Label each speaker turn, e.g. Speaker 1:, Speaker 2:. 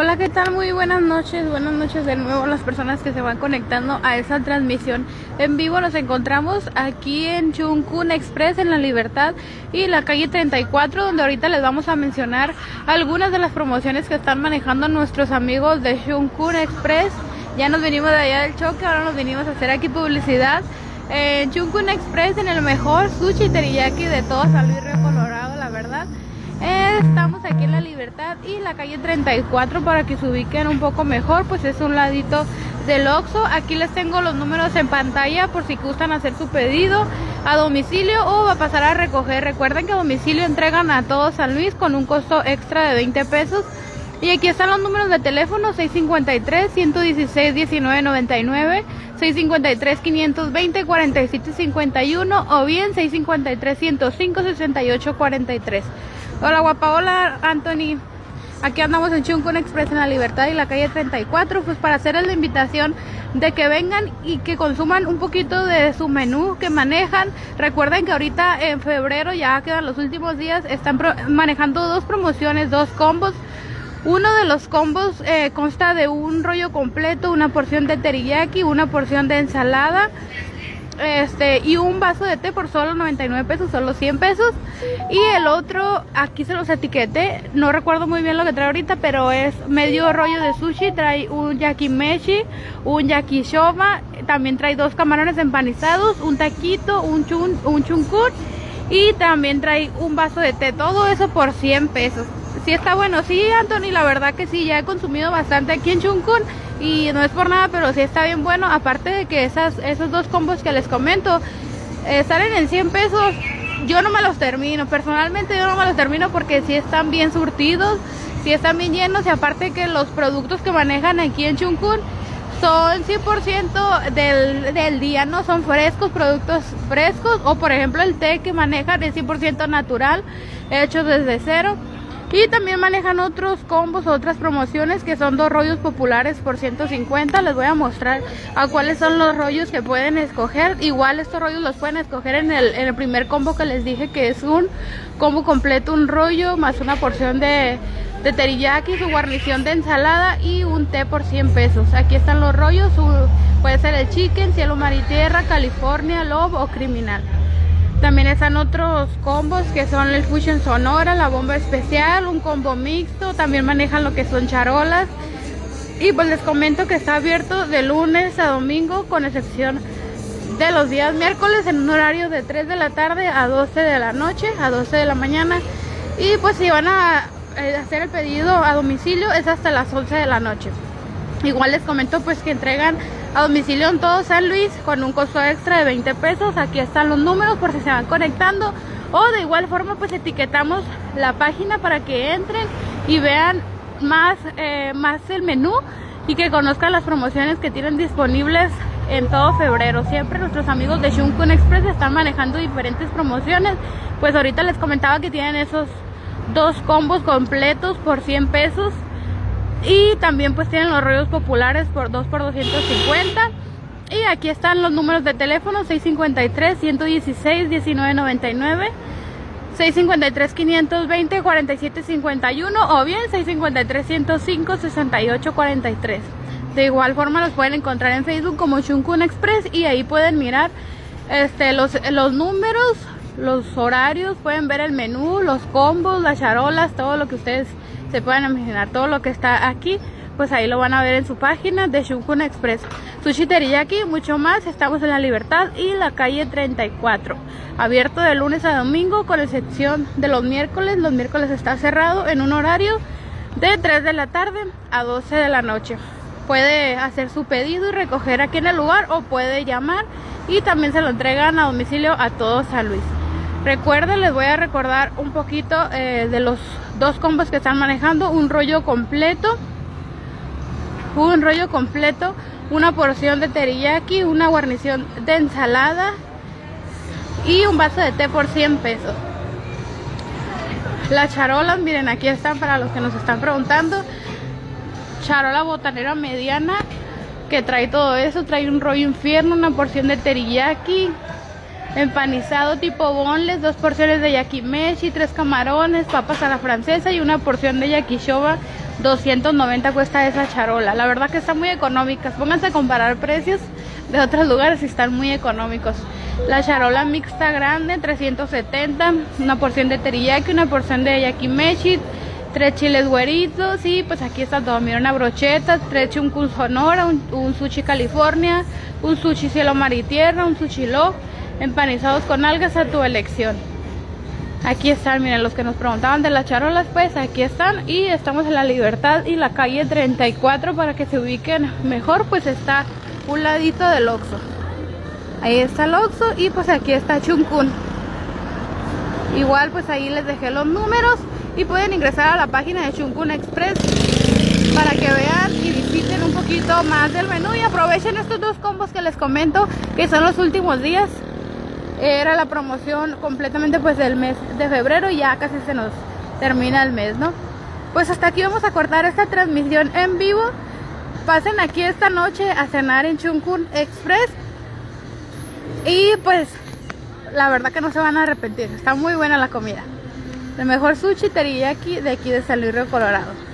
Speaker 1: Hola, ¿qué tal? Muy buenas noches, buenas noches de nuevo a las personas que se van conectando a esta transmisión en vivo. Nos encontramos aquí en Chunkun Express en La Libertad y la calle 34, donde ahorita les vamos a mencionar algunas de las promociones que están manejando nuestros amigos de Chunkun Express. Ya nos venimos de allá del choque, ahora nos venimos a hacer aquí publicidad. En Express, en el mejor sushi teriyaki de todo San Luis. Estamos aquí en La Libertad y la calle 34 para que se ubiquen un poco mejor, pues es un ladito del Oxxo. Aquí les tengo los números en pantalla por si gustan hacer su pedido a domicilio o va a pasar a recoger. Recuerden que a domicilio entregan a todo San Luis con un costo extra de 20 pesos. Y aquí están los números de teléfono 653 116 1999 653 520 4751 o bien 653 105 6843. Hola guapa, hola Anthony. Aquí andamos en Chuncun Express en la Libertad y la calle 34, pues para hacerles la invitación de que vengan y que consuman un poquito de su menú que manejan. Recuerden que ahorita en febrero ya quedan los últimos días, están manejando dos promociones, dos combos. Uno de los combos eh, consta de un rollo completo, una porción de teriyaki, una porción de ensalada este y un vaso de té por solo 99 pesos, solo 100 pesos. Y el otro, aquí se los etiqueté, no recuerdo muy bien lo que trae ahorita, pero es medio rollo de sushi, trae un yakimeshi, un yakishoba, también trae dos camarones empanizados, un taquito, un chun, un y también trae un vaso de té, todo eso por 100 pesos. Sí está bueno, sí Anthony, la verdad que sí, ya he consumido bastante aquí en Chunkun y no es por nada, pero sí está bien bueno. Aparte de que esas, esos dos combos que les comento eh, salen en 100 pesos, yo no me los termino. Personalmente yo no me los termino porque sí están bien surtidos, sí están bien llenos y aparte que los productos que manejan aquí en Chunkun son 100% del, del día, no son frescos, productos frescos o por ejemplo el té que manejan es 100% natural, hecho desde cero. Y también manejan otros combos, otras promociones que son dos rollos populares por 150. Les voy a mostrar a cuáles son los rollos que pueden escoger. Igual estos rollos los pueden escoger en el, primer combo que les dije que es un combo completo, un rollo más una porción de, de teriyaki, su guarnición de ensalada y un té por 100 pesos. Aquí están los rollos, puede ser el chicken, cielo mar y tierra, California, love o criminal. También están otros combos que son el Fusion Sonora, la bomba especial, un combo mixto. También manejan lo que son charolas. Y pues les comento que está abierto de lunes a domingo con excepción de los días miércoles en un horario de 3 de la tarde a 12 de la noche, a 12 de la mañana. Y pues si van a eh, hacer el pedido a domicilio es hasta las 11 de la noche. Igual les comento pues que entregan a domicilio en todo San Luis con un costo extra de 20 pesos. Aquí están los números por si se van conectando. O de igual forma pues etiquetamos la página para que entren y vean más, eh, más el menú y que conozcan las promociones que tienen disponibles en todo febrero. Siempre nuestros amigos de Shunkun Express están manejando diferentes promociones. Pues ahorita les comentaba que tienen esos dos combos completos por 100 pesos y también pues tienen los rollos populares por 2 por 250 y aquí están los números de teléfono 653 116 1999 653 520 4751 o bien 653 105 6843 de igual forma los pueden encontrar en Facebook como Chunkun Express. Y ahí pueden mirar este los, los números los horarios. Pueden ver el menú los combos las charolas todo lo que ustedes se pueden imaginar todo lo que está aquí pues ahí lo van a ver en su página de Shunkun Express. Sushi Teriyaki, mucho más. Estamos en la Libertad y la calle 34. Abierto de lunes a domingo con excepción de los miércoles. Los miércoles está cerrado en un horario de 3 de la tarde a 12 de la noche. Puede hacer su pedido y recoger aquí en el lugar o puede llamar y también se lo entregan a domicilio a todos San Luis. Recuerden, les voy a recordar un poquito eh, de los dos combos que están manejando. Un rollo completo. Un rollo completo. Una porción de teriyaki. Una guarnición de ensalada. Y un vaso de té por 100 pesos. Las charolas, miren, aquí están para los que nos están preguntando. Charola botanera mediana que trae todo eso. Trae un rollo infierno, una porción de teriyaki, empanizado tipo bonles, dos porciones de yakimeshi, tres camarones, papas a la francesa y una porción de yakishoba 290 cuesta esa charola. La verdad que está muy económicas. Pónganse a comparar precios de otros lugares y están muy económicos. La charola mixta grande, 370. Una porción de teriyaki, una porción de yakimeshi, tres chiles güeritos y pues aquí está todo. Mira una brocheta, tres chuncun sonora, un, un sushi california, un sushi cielo mar y tierra, un sushi lo, empanizados con algas a tu elección. Aquí están, miren, los que nos preguntaban de las charolas, pues aquí están. Y estamos en la Libertad y la calle 34 para que se ubiquen mejor, pues está un ladito del Oxxo. Ahí está el Oxxo y pues aquí está Chuncun. Igual pues ahí les dejé los números y pueden ingresar a la página de Chuncun Express para que vean y visiten un poquito más del menú y aprovechen estos dos combos que les comento que son los últimos días era la promoción completamente pues del mes de febrero y ya casi se nos termina el mes, ¿no? Pues hasta aquí vamos a cortar esta transmisión en vivo. Pasen aquí esta noche a cenar en Chunkun Express. Y pues la verdad que no se van a arrepentir. Está muy buena la comida. El mejor sushi teriyaki de aquí de San Luis Río Colorado.